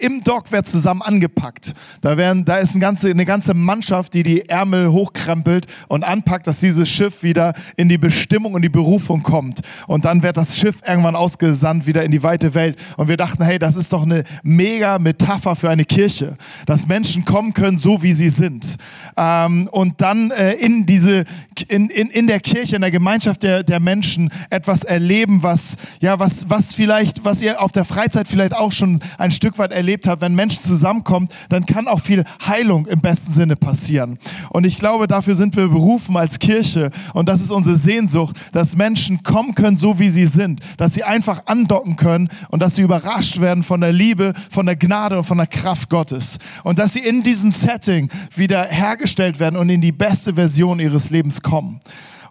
im Dock wird zusammen angepackt. Da, werden, da ist eine ganze, eine ganze Mannschaft, die die Ärmel hochkrempelt und anpackt, dass dieses Schiff wieder in die Bestimmung und die Berufung kommt. Und dann wird das Schiff irgendwann ausgesandt wieder in die weite Welt. Und wir dachten, hey, das ist doch eine mega Metapher für eine Kirche, dass Menschen kommen können, so wie sie sind. Ähm, und dann äh, in diese, in, in, in der Kirche, in der Gemeinschaft der, der Menschen etwas erleben, was, ja, was, was vielleicht, was ihr auf der Freizeit vielleicht auch schon ein Stück weit erlebt erlebt habe, wenn Menschen zusammenkommen, dann kann auch viel Heilung im besten Sinne passieren. Und ich glaube, dafür sind wir berufen als Kirche. Und das ist unsere Sehnsucht, dass Menschen kommen können, so wie sie sind. Dass sie einfach andocken können und dass sie überrascht werden von der Liebe, von der Gnade und von der Kraft Gottes. Und dass sie in diesem Setting wieder hergestellt werden und in die beste Version ihres Lebens kommen.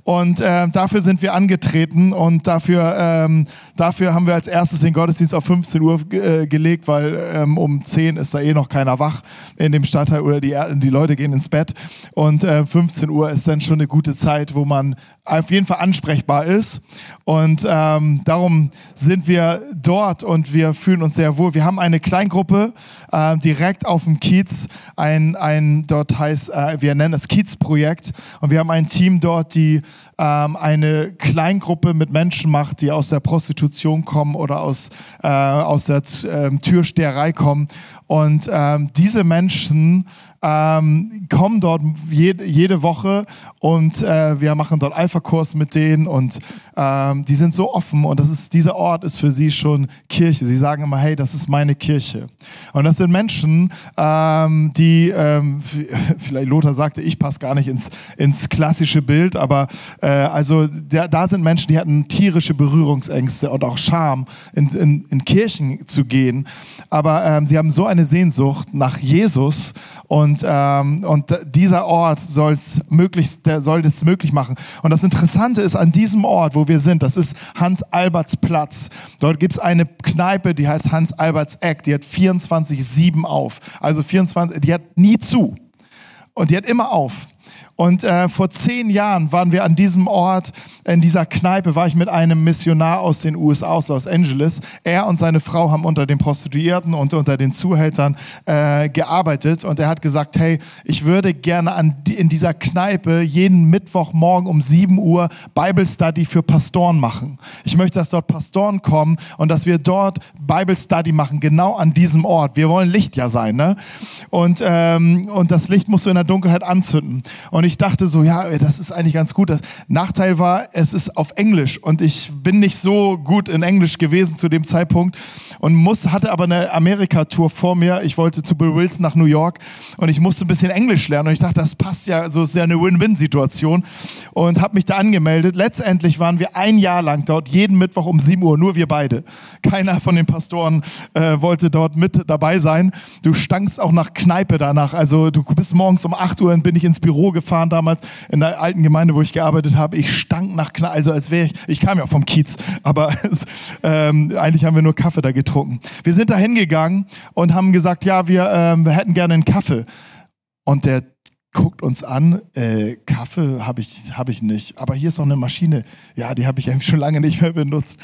Und äh, dafür sind wir angetreten und dafür, ähm, dafür haben wir als erstes den Gottesdienst auf 15 Uhr äh, gelegt, weil ähm, um 10 ist da eh noch keiner wach in dem Stadtteil oder die, die Leute gehen ins Bett. Und äh, 15 Uhr ist dann schon eine gute Zeit, wo man auf jeden Fall ansprechbar ist. Und ähm, darum sind wir dort und wir fühlen uns sehr wohl. Wir haben eine Kleingruppe äh, direkt auf dem Kiez. Ein, ein dort heißt, äh, wir nennen es Kiez-Projekt. Und wir haben ein Team dort, die ähm, eine Kleingruppe mit Menschen macht, die aus der Prostitution kommen oder aus, äh, aus der äh, Türsteherei kommen. Und ähm, diese Menschen ähm, kommen dort jede, jede Woche und äh, wir machen dort Alpha-Kurs mit denen und ähm, die sind so offen und das ist, dieser Ort ist für sie schon Kirche. Sie sagen immer, hey, das ist meine Kirche. Und das sind Menschen, ähm, die, ähm, vielleicht Lothar sagte, ich passe gar nicht ins, ins klassische Bild, aber äh, also da, da sind Menschen, die hatten tierische Berührungsängste und auch Scham, in, in, in Kirchen zu gehen. Aber ähm, sie haben so eine Sehnsucht nach Jesus und ähm, und dieser Ort soll das möglich machen. Und das Interessante ist an diesem Ort, wo wir sind, das ist Hans-Alberts Platz. Dort gibt es eine Kneipe, die heißt Hans-Alberts Eck. Die hat 24-7 auf. Also 24, die hat nie zu. Und die hat immer auf. Und äh, vor zehn Jahren waren wir an diesem Ort, in dieser Kneipe, war ich mit einem Missionar aus den USA, aus Los Angeles. Er und seine Frau haben unter den Prostituierten und unter den Zuhältern äh, gearbeitet. Und er hat gesagt, hey, ich würde gerne an, in dieser Kneipe jeden Mittwochmorgen um 7 Uhr Bible Study für Pastoren machen. Ich möchte, dass dort Pastoren kommen und dass wir dort Bible Study machen, genau an diesem Ort. Wir wollen Licht ja sein, ne? Und, ähm, und das Licht musst du in der Dunkelheit anzünden. Und ich dachte so, ja, das ist eigentlich ganz gut. Das Nachteil war, es ist auf Englisch und ich bin nicht so gut in Englisch gewesen zu dem Zeitpunkt und muss, hatte aber eine Amerika-Tour vor mir. Ich wollte zu Bill Wilson nach New York und ich musste ein bisschen Englisch lernen und ich dachte, das passt ja, so ist ja eine Win-Win-Situation und habe mich da angemeldet. Letztendlich waren wir ein Jahr lang dort, jeden Mittwoch um 7 Uhr, nur wir beide. Keiner von den Pastoren äh, wollte dort mit dabei sein. Du stankst auch nach Kneipe danach. Also du bist morgens um 8 Uhr, bin ich ins Büro gefahren gefahren damals in der alten Gemeinde, wo ich gearbeitet habe. Ich stank nach Knall, also als wäre ich, ich kam ja vom Kiez, aber es, ähm, eigentlich haben wir nur Kaffee da getrunken. Wir sind da hingegangen und haben gesagt, ja, wir, ähm, wir hätten gerne einen Kaffee. Und der guckt uns an, äh, Kaffee habe ich, hab ich nicht, aber hier ist noch eine Maschine, ja, die habe ich eigentlich schon lange nicht mehr benutzt.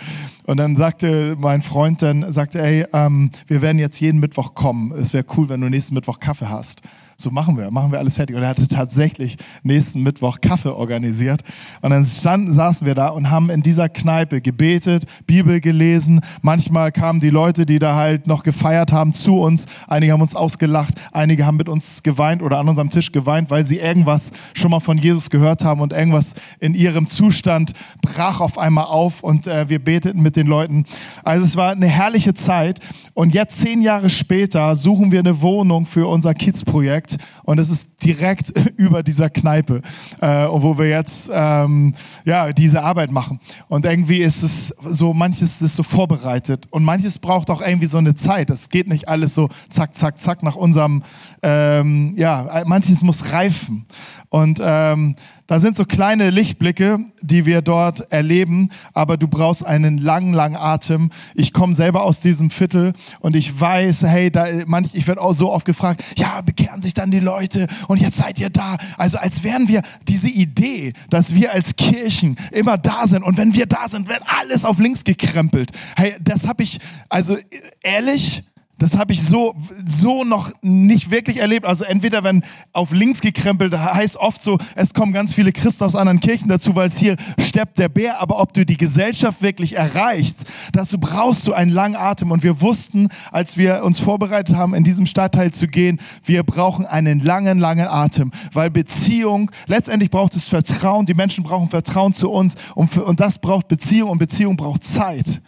Und dann sagte mein Freund dann, sagte, ey, ähm, wir werden jetzt jeden Mittwoch kommen, es wäre cool, wenn du nächsten Mittwoch Kaffee hast so machen wir, machen wir alles fertig. Und er hatte tatsächlich nächsten Mittwoch Kaffee organisiert. Und dann standen, saßen wir da und haben in dieser Kneipe gebetet, Bibel gelesen. Manchmal kamen die Leute, die da halt noch gefeiert haben, zu uns. Einige haben uns ausgelacht, einige haben mit uns geweint oder an unserem Tisch geweint, weil sie irgendwas schon mal von Jesus gehört haben und irgendwas in ihrem Zustand brach auf einmal auf und äh, wir beteten mit den Leuten. Also es war eine herrliche Zeit. Und jetzt zehn Jahre später suchen wir eine Wohnung für unser Kids-Projekt Projekt und es ist direkt über dieser Kneipe, äh, wo wir jetzt ähm, ja, diese Arbeit machen. Und irgendwie ist es so, manches ist so vorbereitet und manches braucht auch irgendwie so eine Zeit. Es geht nicht alles so zack, zack, zack nach unserem, ähm, ja, manches muss reifen. Und ähm, da sind so kleine Lichtblicke, die wir dort erleben, aber du brauchst einen langen, langen Atem. Ich komme selber aus diesem Viertel und ich weiß, hey, da, manch, ich werde auch so oft gefragt, ja, bekehren sich dann die Leute und jetzt seid ihr da. Also als wären wir diese Idee, dass wir als Kirchen immer da sind und wenn wir da sind, wird alles auf links gekrempelt. Hey, das habe ich, also ehrlich, Das habe ich so, so noch nicht wirklich erlebt. Also entweder wenn auf links gekrempelt, heißt oft so, es kommen ganz viele Christen aus anderen Kirchen dazu, weil es hier steppt der Bär. Aber ob du die Gesellschaft wirklich erreichst, dazu brauchst du einen langen Atem. Und wir wussten, als wir uns vorbereitet haben, in diesem Stadtteil zu gehen, wir brauchen einen langen, langen Atem. Weil Beziehung, letztendlich braucht es Vertrauen. Die Menschen brauchen Vertrauen zu uns. Und, für, und das braucht Beziehung. Und Beziehung braucht Zeit.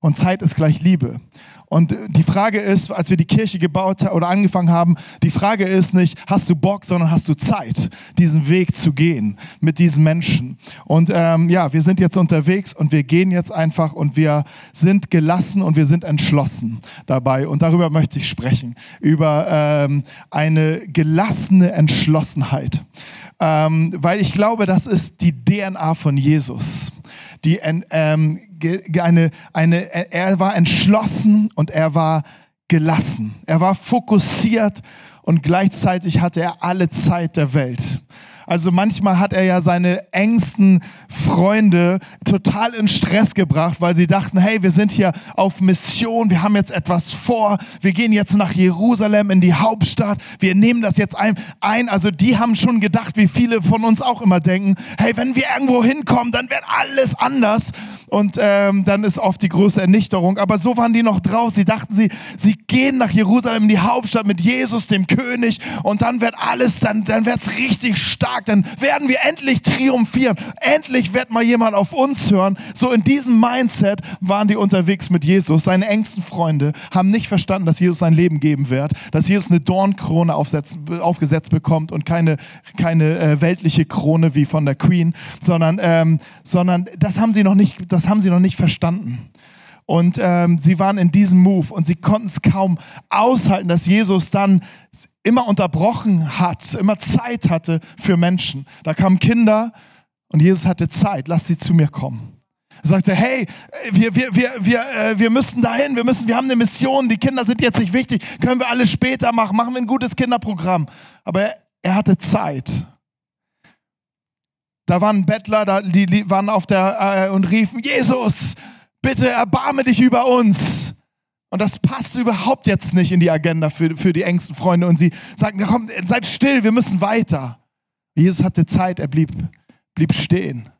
Und Zeit ist gleich Liebe. Und die Frage ist, als wir die Kirche gebaut oder angefangen haben, die Frage ist nicht, hast du Bock, sondern hast du Zeit, diesen Weg zu gehen mit diesen Menschen. Und ähm, ja, wir sind jetzt unterwegs und wir gehen jetzt einfach und wir sind gelassen und wir sind entschlossen dabei. Und darüber möchte ich sprechen, über ähm, eine gelassene Entschlossenheit. Ähm, weil ich glaube, das ist die DNA von Jesus. Die, ähm, eine, eine, er war entschlossen und er war gelassen. Er war fokussiert und gleichzeitig hatte er alle Zeit der Welt. Also manchmal hat er ja seine engsten Freunde total in Stress gebracht, weil sie dachten, hey, wir sind hier auf Mission, wir haben jetzt etwas vor, wir gehen jetzt nach Jerusalem in die Hauptstadt, wir nehmen das jetzt ein. Also die haben schon gedacht, wie viele von uns auch immer denken, hey, wenn wir irgendwo hinkommen, dann wird alles anders und ähm, dann ist oft die große Ernüchterung. Aber so waren die noch draus. Sie dachten, sie, sie gehen nach Jerusalem, in die Hauptstadt mit Jesus, dem König, und dann wird alles, dann, dann wird es richtig stark. Dann werden wir endlich triumphieren. Endlich wird mal jemand auf uns hören. So in diesem Mindset waren die unterwegs mit Jesus. Seine engsten Freunde haben nicht verstanden, dass Jesus sein Leben geben wird, dass Jesus eine Dornkrone aufgesetzt bekommt und keine, keine äh, weltliche Krone wie von der Queen, sondern, ähm, sondern das haben sie noch nicht das haben sie noch nicht verstanden. Und ähm, sie waren in diesem Move und sie konnten es kaum aushalten, dass Jesus dann immer unterbrochen hat, immer Zeit hatte für Menschen. Da kamen Kinder und Jesus hatte Zeit, lass sie zu mir kommen. Er sagte, hey, wir, wir, wir, wir, äh, wir müssen dahin, wir, müssen, wir haben eine Mission, die Kinder sind jetzt nicht wichtig, können wir alles später machen, machen wir ein gutes Kinderprogramm. Aber er, er hatte Zeit. Da waren Bettler, da, die, die waren auf der äh, und riefen, Jesus, bitte erbarme dich über uns. Und das passt überhaupt jetzt nicht in die Agenda für, für die engsten Freunde. Und sie sagten, komm, seid still, wir müssen weiter. Jesus hatte Zeit, er blieb, blieb stehen.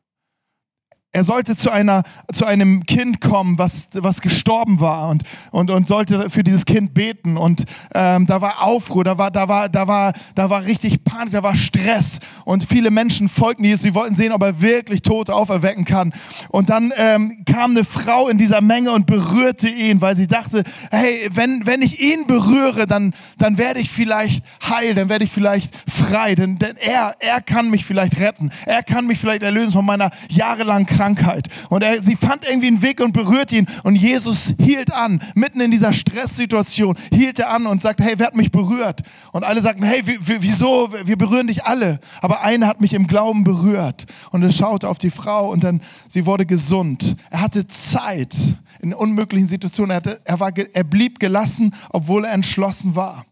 Er sollte zu, einer, zu einem Kind kommen, was, was gestorben war und, und, und sollte für dieses Kind beten. Und ähm, da war Aufruhr, da war, da, war, da, war, da war richtig Panik, da war Stress. Und viele Menschen folgten Jesus, sie wollten sehen, ob er wirklich Tote auferwecken kann. Und dann ähm, kam eine Frau in dieser Menge und berührte ihn, weil sie dachte, hey, wenn, wenn ich ihn berühre, dann, dann werde ich vielleicht heil, dann werde ich vielleicht frei. Denn, denn er, er kann mich vielleicht retten. Er kann mich vielleicht erlösen von meiner jahrelangen Krankheit. Krankheit. Und er, sie fand irgendwie einen Weg und berührt ihn. Und Jesus hielt an, mitten in dieser Stresssituation, hielt er an und sagte, hey, wer hat mich berührt? Und alle sagten, hey, wieso? Wir berühren dich alle. Aber einer hat mich im Glauben berührt. Und er schaute auf die Frau und dann, sie wurde gesund. Er hatte Zeit in unmöglichen Situationen. Er, hatte, er, war, er blieb gelassen, obwohl er entschlossen war.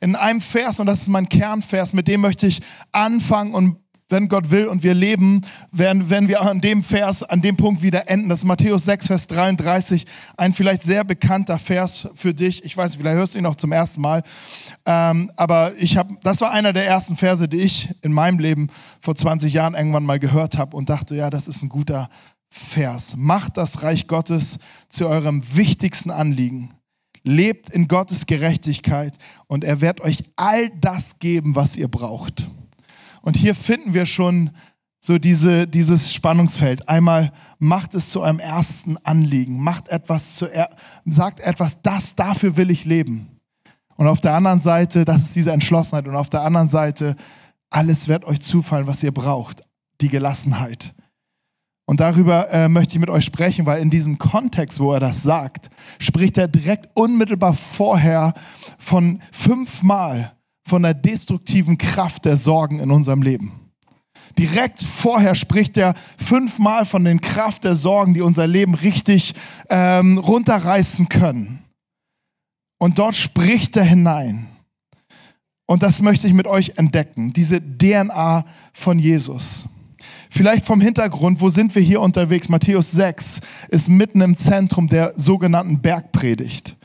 In einem Vers, und das ist mein Kernvers, mit dem möchte ich anfangen und wenn Gott will und wir leben, werden, werden wir an dem Vers, an dem Punkt wieder enden. Das ist Matthäus 6, Vers 33, ein vielleicht sehr bekannter Vers für dich. Ich weiß, vielleicht hörst du ihn auch zum ersten Mal. Ähm, aber ich habe, das war einer der ersten Verse, die ich in meinem Leben vor 20 Jahren irgendwann mal gehört habe und dachte, ja, das ist ein guter Vers. Macht das Reich Gottes zu eurem wichtigsten Anliegen. Lebt in Gottes Gerechtigkeit und er wird euch all das geben, was ihr braucht. Und hier finden wir schon so diese, dieses Spannungsfeld. Einmal macht es zu einem ersten Anliegen, macht etwas zu, sagt etwas, das, dafür will ich leben. Und auf der anderen Seite, das ist diese Entschlossenheit. Und auf der anderen Seite, alles wird euch zufallen, was ihr braucht. Die Gelassenheit. Und darüber äh, möchte ich mit euch sprechen, weil in diesem Kontext, wo er das sagt, spricht er direkt unmittelbar vorher von fünfmal von der destruktiven Kraft der Sorgen in unserem Leben. Direkt vorher spricht er fünfmal von den Kraft der Sorgen, die unser Leben richtig ähm, runterreißen können. Und dort spricht er hinein. Und das möchte ich mit euch entdecken, diese DNA von Jesus. Vielleicht vom Hintergrund, wo sind wir hier unterwegs? Matthäus 6 ist mitten im Zentrum der sogenannten Bergpredigt.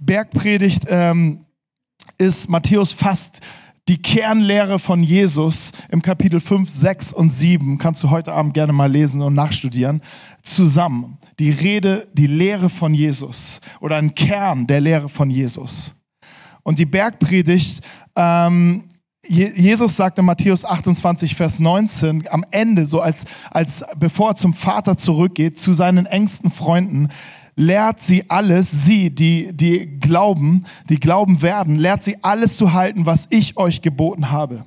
Bergpredigt ähm, ist Matthäus fast die Kernlehre von Jesus im Kapitel 5, 6 und 7, kannst du heute Abend gerne mal lesen und nachstudieren, zusammen. Die Rede, die Lehre von Jesus oder ein Kern der Lehre von Jesus. Und die Bergpredigt, ähm, Jesus sagt in Matthäus 28, Vers 19, am Ende, so als, als bevor er zum Vater zurückgeht, zu seinen engsten Freunden, lehrt sie alles, sie, die, die glauben, die glauben werden, lehrt sie alles zu halten, was ich euch geboten habe.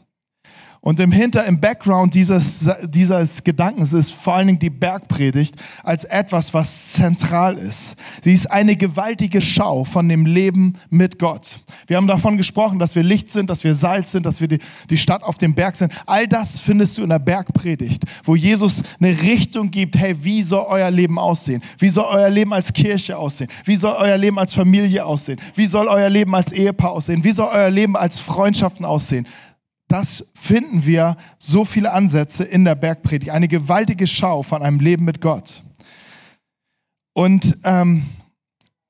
Und im Hinter, im Background dieses, dieses Gedankens ist vor allen Dingen die Bergpredigt als etwas, was zentral ist. Sie ist eine gewaltige Schau von dem Leben mit Gott. Wir haben davon gesprochen, dass wir Licht sind, dass wir Salz sind, dass wir die, die Stadt auf dem Berg sind. All das findest du in der Bergpredigt, wo Jesus eine Richtung gibt, hey, wie soll euer Leben aussehen? Wie soll euer Leben als Kirche aussehen? Wie soll euer Leben als Familie aussehen? Wie soll euer Leben als Ehepaar aussehen? Wie soll euer Leben als Freundschaften aussehen? Das finden wir so viele Ansätze in der Bergpredigt. Eine gewaltige Schau von einem Leben mit Gott. Und ähm,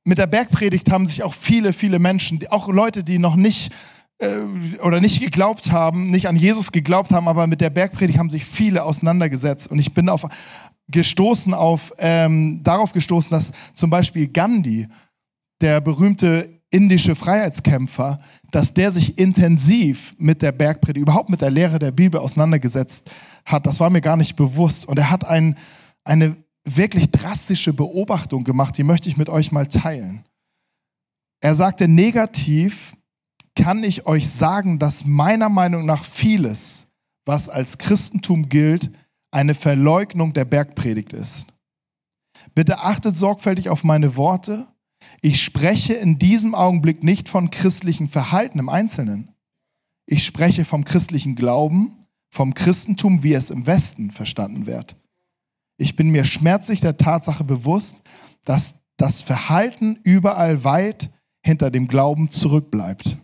mit der Bergpredigt haben sich auch viele, viele Menschen, auch Leute, die noch nicht äh, oder nicht geglaubt haben, nicht an Jesus geglaubt haben, aber mit der Bergpredigt haben sich viele auseinandergesetzt. Und ich bin auf, gestoßen auf, ähm, darauf gestoßen, dass zum Beispiel Gandhi, der berühmte indische Freiheitskämpfer, dass der sich intensiv mit der Bergpredigt, überhaupt mit der Lehre der Bibel auseinandergesetzt hat. Das war mir gar nicht bewusst. Und er hat ein, eine wirklich drastische Beobachtung gemacht, die möchte ich mit euch mal teilen. Er sagte, negativ kann ich euch sagen, dass meiner Meinung nach vieles, was als Christentum gilt, eine Verleugnung der Bergpredigt ist. Bitte achtet sorgfältig auf meine Worte ich spreche in diesem Augenblick nicht von christlichem Verhalten im Einzelnen. Ich spreche vom christlichen Glauben, vom Christentum, wie es im Westen verstanden wird. Ich bin mir schmerzlich der Tatsache bewusst, dass das Verhalten überall weit hinter dem Glauben zurückbleibt.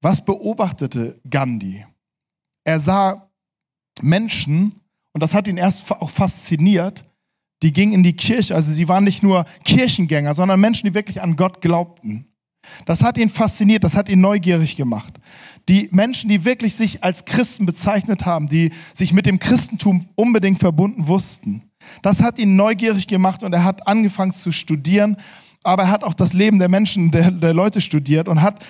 Was beobachtete Gandhi? Er sah Menschen, und das hat ihn erst auch fasziniert, die gingen in die Kirche. Also sie waren nicht nur Kirchengänger, sondern Menschen, die wirklich an Gott glaubten. Das hat ihn fasziniert, das hat ihn neugierig gemacht. Die Menschen, die wirklich sich als Christen bezeichnet haben, die sich mit dem Christentum unbedingt verbunden wussten. Das hat ihn neugierig gemacht und er hat angefangen zu studieren, aber er hat auch das Leben der Menschen, der, der Leute studiert und hat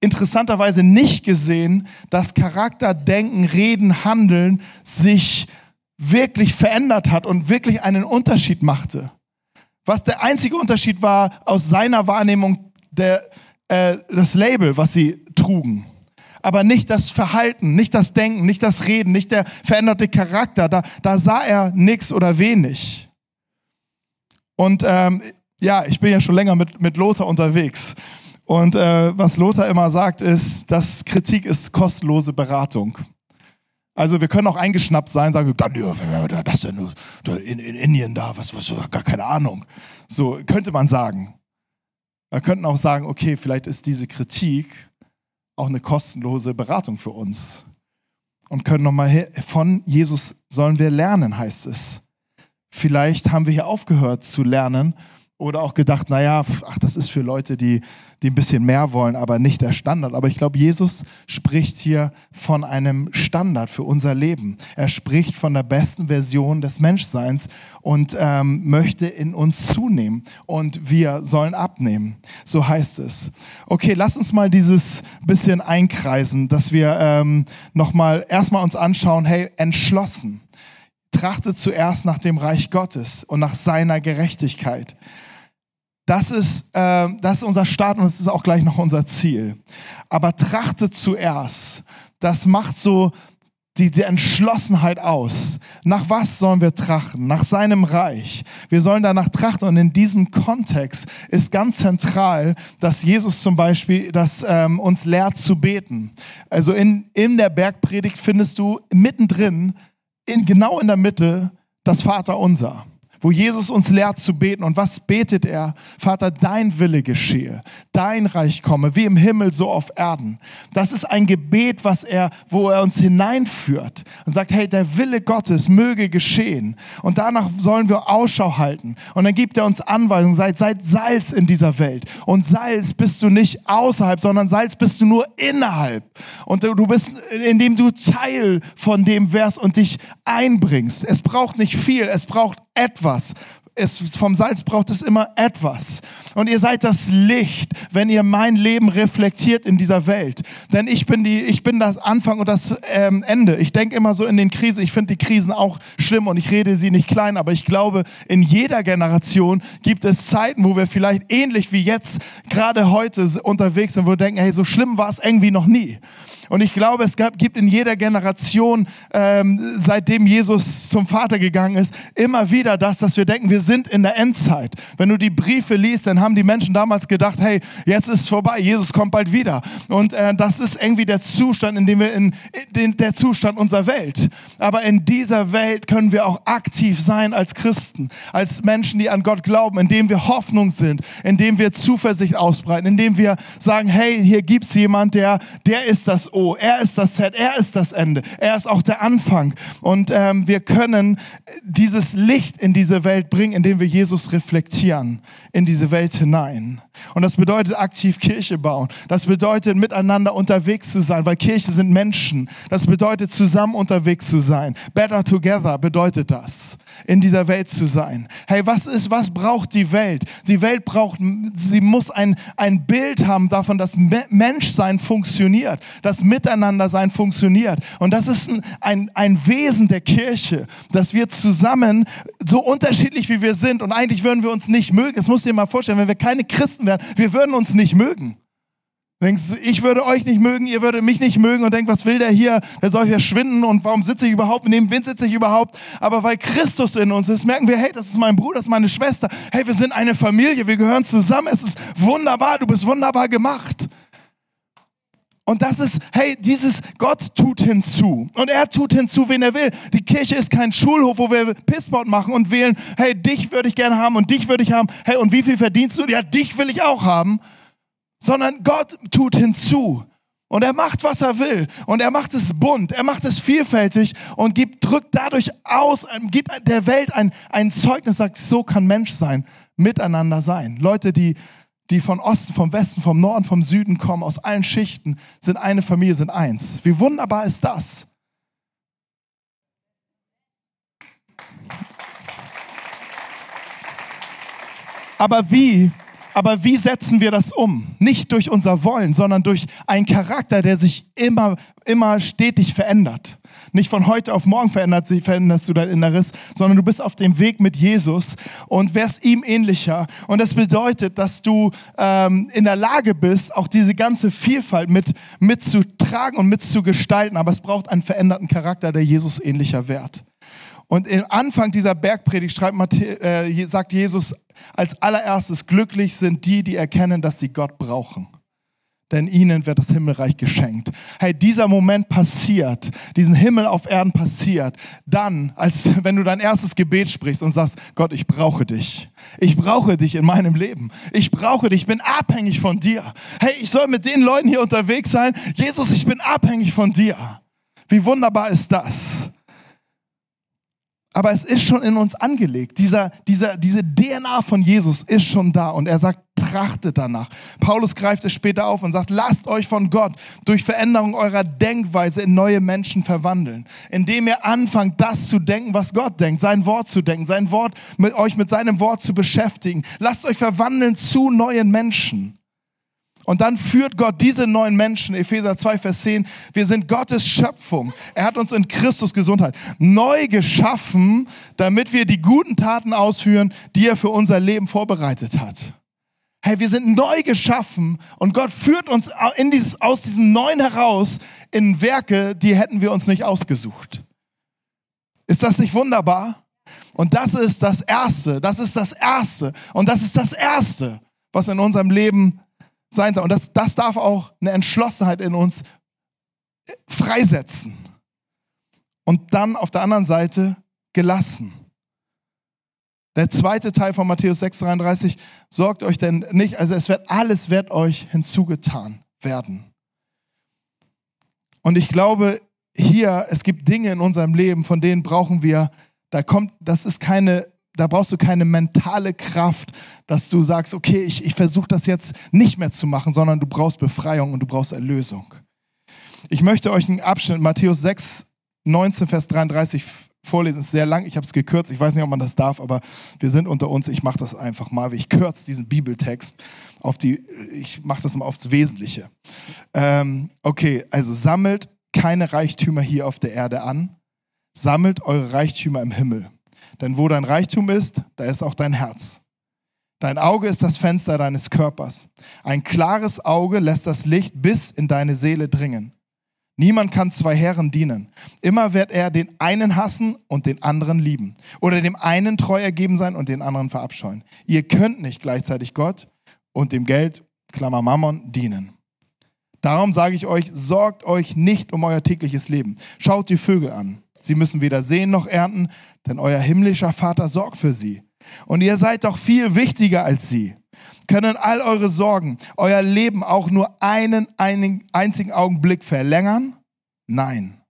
interessanterweise nicht gesehen, dass Charakter, Denken, Reden, Handeln sich wirklich verändert hat und wirklich einen Unterschied machte. Was der einzige Unterschied war aus seiner Wahrnehmung der, äh, das Label, was sie trugen. Aber nicht das Verhalten, nicht das Denken, nicht das Reden, nicht der veränderte Charakter. Da, da sah er nichts oder wenig. Und ähm, ja, ich bin ja schon länger mit, mit Lothar unterwegs. Und äh, was Lothar immer sagt, ist, dass Kritik ist kostenlose Beratung. Also wir können auch eingeschnappt sein, sagen, dann, ja, das denn in, in Indien da, was, was, gar keine Ahnung. So könnte man sagen. Wir könnten auch sagen, okay, vielleicht ist diese Kritik auch eine kostenlose Beratung für uns. Und können nochmal von Jesus sollen wir lernen, heißt es. Vielleicht haben wir hier aufgehört zu lernen oder auch gedacht, naja, ach, das ist für Leute, die, die ein bisschen mehr wollen, aber nicht der Standard. Aber ich glaube, Jesus spricht hier von einem Standard für unser Leben. Er spricht von der besten Version des Menschseins und ähm, möchte in uns zunehmen. Und wir sollen abnehmen. So heißt es. Okay, lass uns mal dieses bisschen einkreisen, dass wir ähm, nochmal erstmal uns anschauen, hey, entschlossen. Trachtet zuerst nach dem Reich Gottes und nach seiner Gerechtigkeit. Das ist, äh, das ist unser Start und das ist auch gleich noch unser Ziel. Aber trachte zuerst. Das macht so die, die Entschlossenheit aus. Nach was sollen wir trachten? Nach seinem Reich. Wir sollen danach trachten und in diesem Kontext ist ganz zentral, dass Jesus zum Beispiel das, ähm, uns lehrt zu beten. Also in, in der Bergpredigt findest du mittendrin, in, genau in der Mitte, das Vaterunser wo Jesus uns lehrt zu beten. Und was betet er? Vater, dein Wille geschehe, dein Reich komme, wie im Himmel, so auf Erden. Das ist ein Gebet, was er, wo er uns hineinführt und sagt, hey, der Wille Gottes möge geschehen. Und danach sollen wir Ausschau halten. Und dann gibt er uns Anweisungen, seid, seid Salz in dieser Welt. Und Salz bist du nicht außerhalb, sondern Salz bist du nur innerhalb. Und du bist, indem du Teil von dem wärst und dich einbringst. Es braucht nicht viel, es braucht etwas. Es, vom Salz braucht es immer etwas. Und ihr seid das Licht, wenn ihr mein Leben reflektiert in dieser Welt. Denn ich bin, die, ich bin das Anfang und das ähm, Ende. Ich denke immer so in den Krisen. Ich finde die Krisen auch schlimm und ich rede sie nicht klein. Aber ich glaube, in jeder Generation gibt es Zeiten, wo wir vielleicht ähnlich wie jetzt gerade heute unterwegs sind, wo wir denken, hey, so schlimm war es irgendwie noch nie. Und ich glaube, es gab, gibt in jeder Generation, ähm, seitdem Jesus zum Vater gegangen ist, immer wieder das, dass wir denken, wir sind in der Endzeit. Wenn du die Briefe liest, dann haben die Menschen damals gedacht, hey, jetzt ist es vorbei, Jesus kommt bald wieder. Und äh, das ist irgendwie der Zustand, in dem wir in, in der Zustand unserer Welt. Aber in dieser Welt können wir auch aktiv sein als Christen, als Menschen, die an Gott glauben, indem wir Hoffnung sind, indem wir Zuversicht ausbreiten, indem wir sagen, hey, hier gibt's jemand, der, der ist das O. Er ist das Z, er ist das Ende, er ist auch der Anfang. Und ähm, wir können dieses Licht in diese Welt bringen, indem wir Jesus reflektieren in diese Welt hinein. Und das bedeutet aktiv Kirche bauen. Das bedeutet miteinander unterwegs zu sein, weil Kirche sind Menschen. Das bedeutet zusammen unterwegs zu sein. Better together bedeutet das, in dieser Welt zu sein. Hey, was ist, was braucht die Welt? Die Welt braucht, sie muss ein, ein Bild haben davon, dass Menschsein funktioniert, dass Miteinandersein funktioniert. Und das ist ein, ein, ein Wesen der Kirche, dass wir zusammen, so unterschiedlich wie wir sind, und eigentlich würden wir uns nicht mögen. Das musst du dir mal vorstellen, wenn wir keine Christen wären, wir würden uns nicht mögen. denkst, ich würde euch nicht mögen, ihr würdet mich nicht mögen und denkt, was will der hier? Der soll hier schwinden und warum sitze ich überhaupt? Neben wem sitze ich überhaupt? Aber weil Christus in uns ist, merken wir, hey, das ist mein Bruder, das ist meine Schwester. Hey, wir sind eine Familie, wir gehören zusammen. Es ist wunderbar, du bist wunderbar gemacht. Und das ist, hey, dieses Gott tut hinzu. Und er tut hinzu, wen er will. Die Kirche ist kein Schulhof, wo wir Pissbot machen und wählen, hey, dich würde ich gerne haben und dich würde ich haben. Hey, und wie viel verdienst du? Ja, dich will ich auch haben. Sondern Gott tut hinzu. Und er macht, was er will. Und er macht es bunt, er macht es vielfältig und gibt, drückt dadurch aus, gibt der Welt ein, ein Zeugnis, sagt, so kann Mensch sein, miteinander sein. Leute, die die von Osten, vom Westen, vom Norden, vom Süden kommen, aus allen Schichten, sind eine Familie, sind eins. Wie wunderbar ist das? Aber wie, aber wie setzen wir das um? Nicht durch unser Wollen, sondern durch einen Charakter, der sich immer, immer stetig verändert. Nicht von heute auf morgen verändert sich, veränderst du dein Inneres, sondern du bist auf dem Weg mit Jesus und wärst ihm ähnlicher. Und das bedeutet, dass du ähm, in der Lage bist, auch diese ganze Vielfalt mit, mitzutragen und mitzugestalten. Aber es braucht einen veränderten Charakter, der Jesus ähnlicher wird. Und im Anfang dieser Bergpredigt schreibt äh, sagt Jesus als allererstes, glücklich sind die, die erkennen, dass sie Gott brauchen denn ihnen wird das Himmelreich geschenkt. Hey, dieser Moment passiert, diesen Himmel auf Erden passiert, dann, als wenn du dein erstes Gebet sprichst und sagst, Gott, ich brauche dich. Ich brauche dich in meinem Leben. Ich brauche dich, ich bin abhängig von dir. Hey, ich soll mit den Leuten hier unterwegs sein. Jesus, ich bin abhängig von dir. Wie wunderbar ist das? Aber es ist schon in uns angelegt. Dieser, dieser, diese DNA von Jesus ist schon da. Und er sagt, trachtet danach. Paulus greift es später auf und sagt, lasst euch von Gott durch Veränderung eurer Denkweise in neue Menschen verwandeln. Indem ihr anfangt, das zu denken, was Gott denkt, sein Wort zu denken, sein Wort mit euch mit seinem Wort zu beschäftigen. Lasst euch verwandeln zu neuen Menschen. Und dann führt Gott diese neuen Menschen, Epheser 2, Vers 10, wir sind Gottes Schöpfung. Er hat uns in Christus Gesundheit neu geschaffen, damit wir die guten Taten ausführen, die er für unser Leben vorbereitet hat. Hey, wir sind neu geschaffen und Gott führt uns in dieses, aus diesem Neuen heraus in Werke, die hätten wir uns nicht ausgesucht. Ist das nicht wunderbar? Und das ist das Erste, das ist das Erste und das ist das Erste, was in unserem Leben sein soll. Und das, das darf auch eine Entschlossenheit in uns freisetzen. Und dann auf der anderen Seite gelassen. Der zweite Teil von Matthäus 6,33, sorgt euch denn nicht, also es wird alles wird euch hinzugetan werden. Und ich glaube, hier, es gibt Dinge in unserem Leben, von denen brauchen wir, da kommt, das ist keine, da brauchst du keine mentale Kraft, dass du sagst, okay, ich, ich versuche das jetzt nicht mehr zu machen, sondern du brauchst Befreiung und du brauchst Erlösung. Ich möchte euch einen Abschnitt, Matthäus 6, 19, Vers 33 vorlesen. Es ist sehr lang, ich habe es gekürzt. Ich weiß nicht, ob man das darf, aber wir sind unter uns. Ich mache das einfach mal. Ich kürze diesen Bibeltext auf die, ich mache das mal aufs Wesentliche. Ähm, okay, also sammelt keine Reichtümer hier auf der Erde an, sammelt eure Reichtümer im Himmel. Denn wo dein Reichtum ist, da ist auch dein Herz. Dein Auge ist das Fenster deines Körpers. Ein klares Auge lässt das Licht bis in deine Seele dringen. Niemand kann zwei Herren dienen. Immer wird er den einen hassen und den anderen lieben. Oder dem einen treu ergeben sein und den anderen verabscheuen. Ihr könnt nicht gleichzeitig Gott und dem Geld, Klammer Mammon, dienen. Darum sage ich euch, sorgt euch nicht um euer tägliches Leben. Schaut die Vögel an. Sie müssen weder sehen noch ernten, denn euer himmlischer Vater sorgt für sie. Und ihr seid doch viel wichtiger als sie. Können all eure Sorgen, euer Leben auch nur einen, einen einzigen Augenblick verlängern? Nein.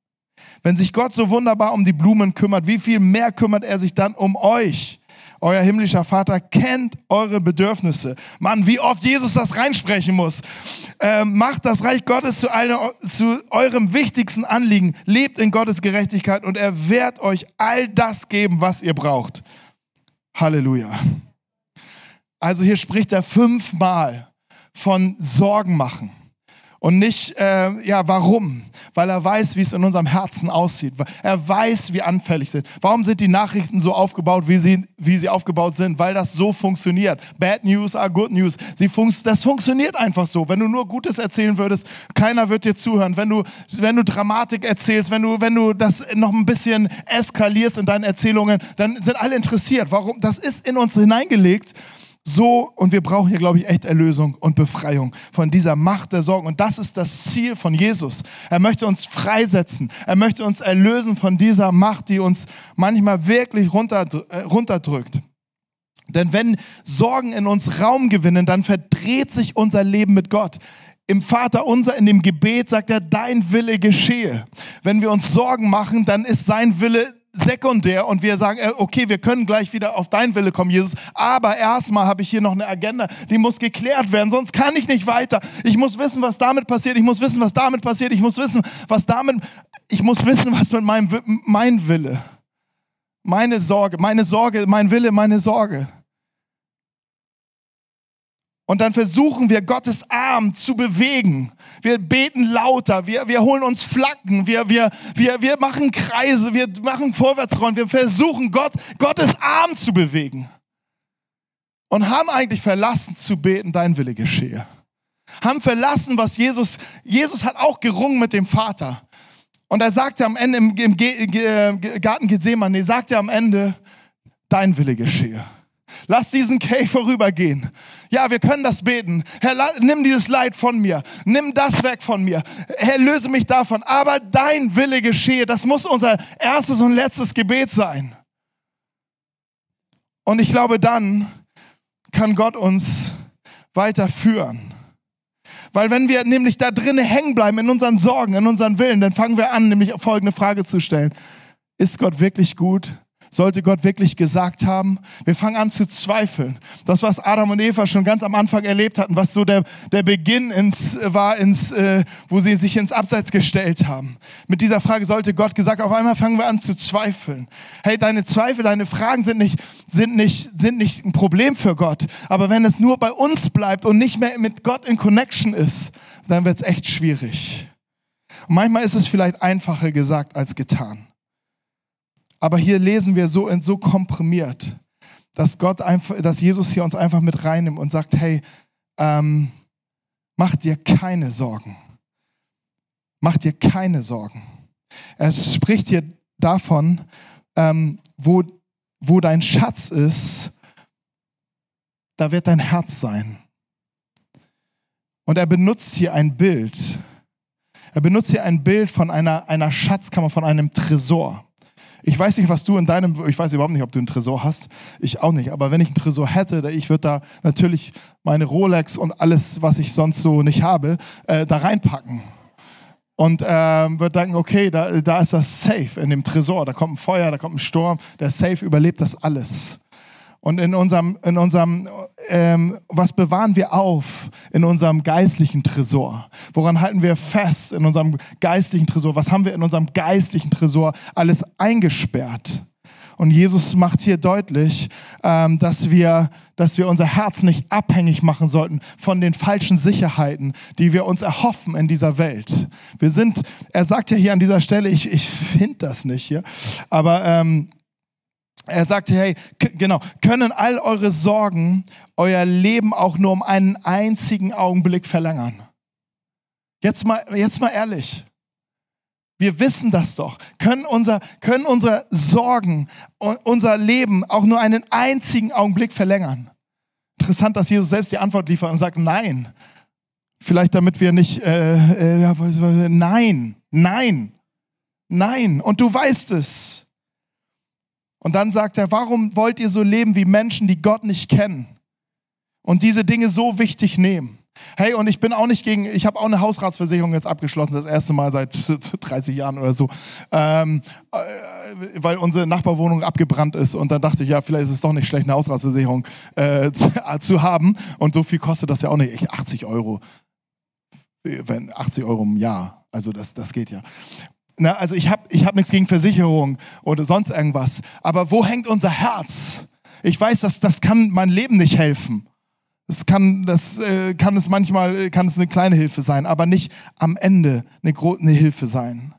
Wenn sich Gott so wunderbar um die Blumen kümmert, wie viel mehr kümmert er sich dann um euch? Euer himmlischer Vater kennt eure Bedürfnisse. Mann, wie oft Jesus das reinsprechen muss. Ähm, macht das Reich Gottes zu, eine, zu eurem wichtigsten Anliegen. Lebt in Gottes Gerechtigkeit und er wird euch all das geben, was ihr braucht. Halleluja. Also hier spricht er fünfmal von Sorgen machen. Und nicht, äh, ja, warum? Weil er weiß, wie es in unserem Herzen aussieht. Er weiß, wie anfällig sind. Warum sind die Nachrichten so aufgebaut, wie sie, wie sie aufgebaut sind? Weil das so funktioniert. Bad News are good news. Sie fun das funktioniert einfach so. Wenn du nur Gutes erzählen würdest, keiner wird dir zuhören. Wenn du, wenn du Dramatik erzählst, wenn du, wenn du das noch ein bisschen eskalierst in deinen Erzählungen, dann sind alle interessiert. Warum? Das ist in uns hineingelegt. So, und wir brauchen hier, glaube ich, echt Erlösung und Befreiung von dieser Macht der Sorgen. Und das ist das Ziel von Jesus. Er möchte uns freisetzen. Er möchte uns erlösen von dieser Macht, die uns manchmal wirklich äh, runterdrückt. Denn wenn Sorgen in uns Raum gewinnen, dann verdreht sich unser Leben mit Gott. Im Vater unser, in dem Gebet sagt er, dein Wille geschehe. Wenn wir uns Sorgen machen, dann ist sein Wille sekundär und wir sagen, äh, okay, wir können gleich wieder auf dein Wille kommen, Jesus, aber erstmal habe ich hier noch eine Agenda, die muss geklärt werden, sonst kann ich nicht weiter. Ich muss wissen, was damit passiert, ich muss wissen, was damit passiert, ich muss wissen, was damit, ich muss wissen, was mit meinem mein Wille, meine Sorge, meine Sorge, mein Wille, meine Sorge. Und dann versuchen wir, Gottes Arm zu bewegen. Wir beten lauter, wir, wir holen uns Flaggen, wir, wir, wir, wir machen Kreise, wir machen Vorwärtsrollen, wir versuchen, Gott, Gottes Arm zu bewegen. Und haben eigentlich verlassen zu beten, dein Wille geschehe. Haben verlassen, was Jesus, Jesus hat auch gerungen mit dem Vater. Und er sagte am Ende im, im Garten Gethsemane, sagte am Ende, dein Wille geschehe. Lass diesen Cave vorübergehen. Ja, wir können das beten. Herr, nimm dieses Leid von mir. Nimm das weg von mir. Herr, löse mich davon. Aber dein Wille geschehe. Das muss unser erstes und letztes Gebet sein. Und ich glaube, dann kann Gott uns weiterführen. Weil wenn wir nämlich da drinnen hängen bleiben in unseren Sorgen, in unseren Willen, dann fangen wir an, nämlich folgende Frage zu stellen. Ist Gott wirklich gut? Sollte Gott wirklich gesagt haben? Wir fangen an zu zweifeln. Das, was Adam und Eva schon ganz am Anfang erlebt hatten, was so der, der Beginn ins, war, ins, äh, wo sie sich ins Abseits gestellt haben. Mit dieser Frage sollte Gott gesagt, auf einmal fangen wir an zu zweifeln. Hey, deine Zweifel, deine Fragen sind nicht, sind nicht, sind nicht ein Problem für Gott. Aber wenn es nur bei uns bleibt und nicht mehr mit Gott in Connection ist, dann wird es echt schwierig. Und manchmal ist es vielleicht einfacher gesagt als getan. Aber hier lesen wir so, so komprimiert, dass Gott einfach, dass Jesus hier uns einfach mit reinnimmt und sagt, hey, ähm, mach dir keine Sorgen. Mach dir keine Sorgen. Er spricht hier davon, ähm, wo, wo dein Schatz ist, da wird dein Herz sein. Und er benutzt hier ein Bild. Er benutzt hier ein Bild von einer, einer Schatzkammer, von einem Tresor. Ich weiß nicht, was du in deinem, ich weiß überhaupt nicht, ob du einen Tresor hast. Ich auch nicht. Aber wenn ich einen Tresor hätte, ich würde da natürlich meine Rolex und alles, was ich sonst so nicht habe, äh, da reinpacken. Und ähm, würde denken, okay, da, da ist das safe in dem Tresor. Da kommt ein Feuer, da kommt ein Sturm. Der safe überlebt das alles. Und in unserem, in unserem ähm, was bewahren wir auf in unserem geistlichen Tresor? Woran halten wir fest in unserem geistlichen Tresor? Was haben wir in unserem geistlichen Tresor alles eingesperrt? Und Jesus macht hier deutlich, ähm, dass, wir, dass wir unser Herz nicht abhängig machen sollten von den falschen Sicherheiten, die wir uns erhoffen in dieser Welt. Wir sind, er sagt ja hier an dieser Stelle, ich, ich finde das nicht hier, aber ähm, er sagte, hey, genau, können all eure Sorgen euer Leben auch nur um einen einzigen Augenblick verlängern? Jetzt mal, jetzt mal ehrlich. Wir wissen das doch. Können, unser, können unsere Sorgen, unser Leben auch nur einen einzigen Augenblick verlängern? Interessant, dass Jesus selbst die Antwort liefert und sagt, nein. Vielleicht damit wir nicht, äh, äh, nein, nein, nein. Und du weißt es. Und dann sagt er, warum wollt ihr so leben wie Menschen, die Gott nicht kennen und diese Dinge so wichtig nehmen? Hey, und ich bin auch nicht gegen, ich habe auch eine Hausratsversicherung jetzt abgeschlossen, das erste Mal seit 30 Jahren oder so, ähm, äh, weil unsere Nachbarwohnung abgebrannt ist. Und dann dachte ich, ja, vielleicht ist es doch nicht schlecht, eine Hausratsversicherung äh, zu haben. Und so viel kostet das ja auch nicht, 80 Euro. 80 Euro im Jahr, also das, das geht ja. Na, also ich habe ich hab nichts gegen Versicherung oder sonst irgendwas. Aber wo hängt unser Herz? Ich weiß, dass das kann mein Leben nicht helfen. Das kann, das äh, kann es manchmal äh, kann es eine kleine Hilfe sein, aber nicht am Ende eine, eine Hilfe sein.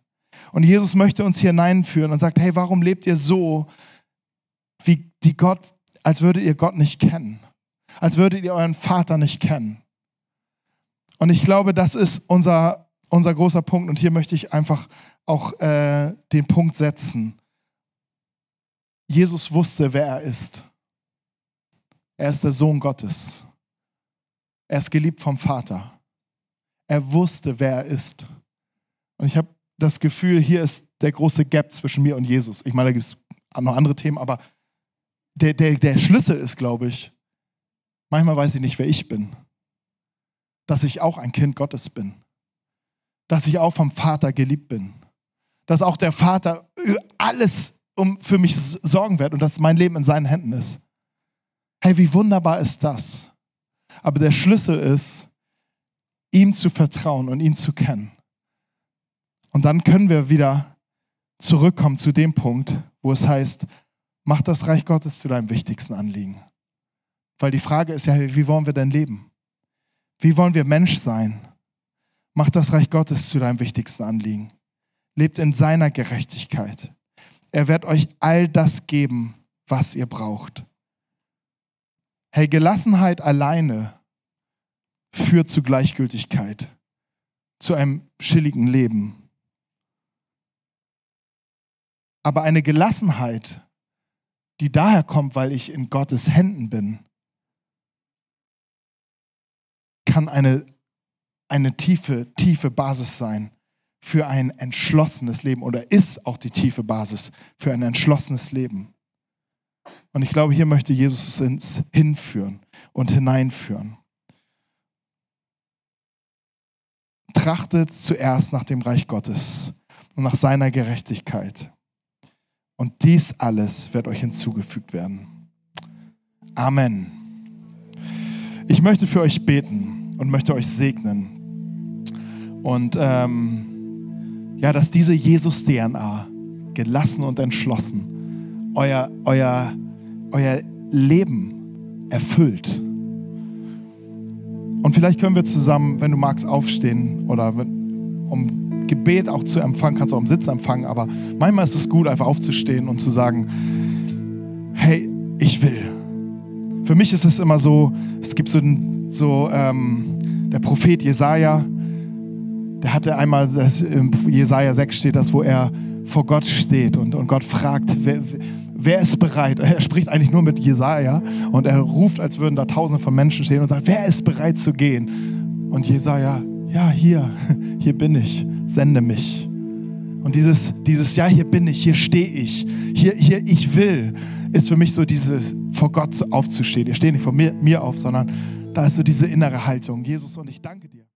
Und Jesus möchte uns hier hineinführen und sagt: Hey, warum lebt ihr so, wie die Gott, als würdet ihr Gott nicht kennen, als würdet ihr euren Vater nicht kennen? Und ich glaube, das ist unser unser großer Punkt. Und hier möchte ich einfach auch äh, den Punkt setzen. Jesus wusste, wer er ist. Er ist der Sohn Gottes. Er ist geliebt vom Vater. Er wusste, wer er ist. Und ich habe das Gefühl, hier ist der große Gap zwischen mir und Jesus. Ich meine, da gibt es noch andere Themen, aber der, der, der Schlüssel ist, glaube ich, manchmal weiß ich nicht, wer ich bin. Dass ich auch ein Kind Gottes bin. Dass ich auch vom Vater geliebt bin dass auch der Vater alles um, für mich sorgen wird und dass mein Leben in seinen Händen ist. Hey, wie wunderbar ist das? Aber der Schlüssel ist, ihm zu vertrauen und ihn zu kennen. Und dann können wir wieder zurückkommen zu dem Punkt, wo es heißt, mach das Reich Gottes zu deinem wichtigsten Anliegen. Weil die Frage ist ja, wie wollen wir denn leben? Wie wollen wir Mensch sein? Mach das Reich Gottes zu deinem wichtigsten Anliegen. Lebt in seiner Gerechtigkeit. Er wird euch all das geben, was ihr braucht. Hey, Gelassenheit alleine führt zu Gleichgültigkeit, zu einem schilligen Leben. Aber eine Gelassenheit, die daher kommt, weil ich in Gottes Händen bin, kann eine, eine tiefe, tiefe Basis sein für ein entschlossenes Leben oder ist auch die tiefe Basis für ein entschlossenes Leben. Und ich glaube, hier möchte Jesus uns hinführen und hineinführen. Trachtet zuerst nach dem Reich Gottes und nach seiner Gerechtigkeit. Und dies alles wird euch hinzugefügt werden. Amen. Ich möchte für euch beten und möchte euch segnen. Und ähm, ja, dass diese Jesus-DNA, gelassen und entschlossen, euer, euer, euer Leben erfüllt. Und vielleicht können wir zusammen, wenn du magst, aufstehen oder um Gebet auch zu empfangen, kannst du auch im Sitz empfangen, aber manchmal ist es gut, einfach aufzustehen und zu sagen, hey, ich will. Für mich ist es immer so, es gibt so, so ähm, der Prophet Jesaja, der hatte einmal, das, im Jesaja 6 steht das, wo er vor Gott steht und, und Gott fragt, wer, wer ist bereit? Er spricht eigentlich nur mit Jesaja und er ruft, als würden da tausende von Menschen stehen und sagt, wer ist bereit zu gehen? Und Jesaja, ja, hier, hier bin ich, sende mich. Und dieses, dieses, ja, hier bin ich, hier stehe ich, hier, hier, ich will, ist für mich so dieses, vor Gott aufzustehen. Ihr steht nicht vor mir, mir auf, sondern da ist so diese innere Haltung. Jesus, und ich danke dir.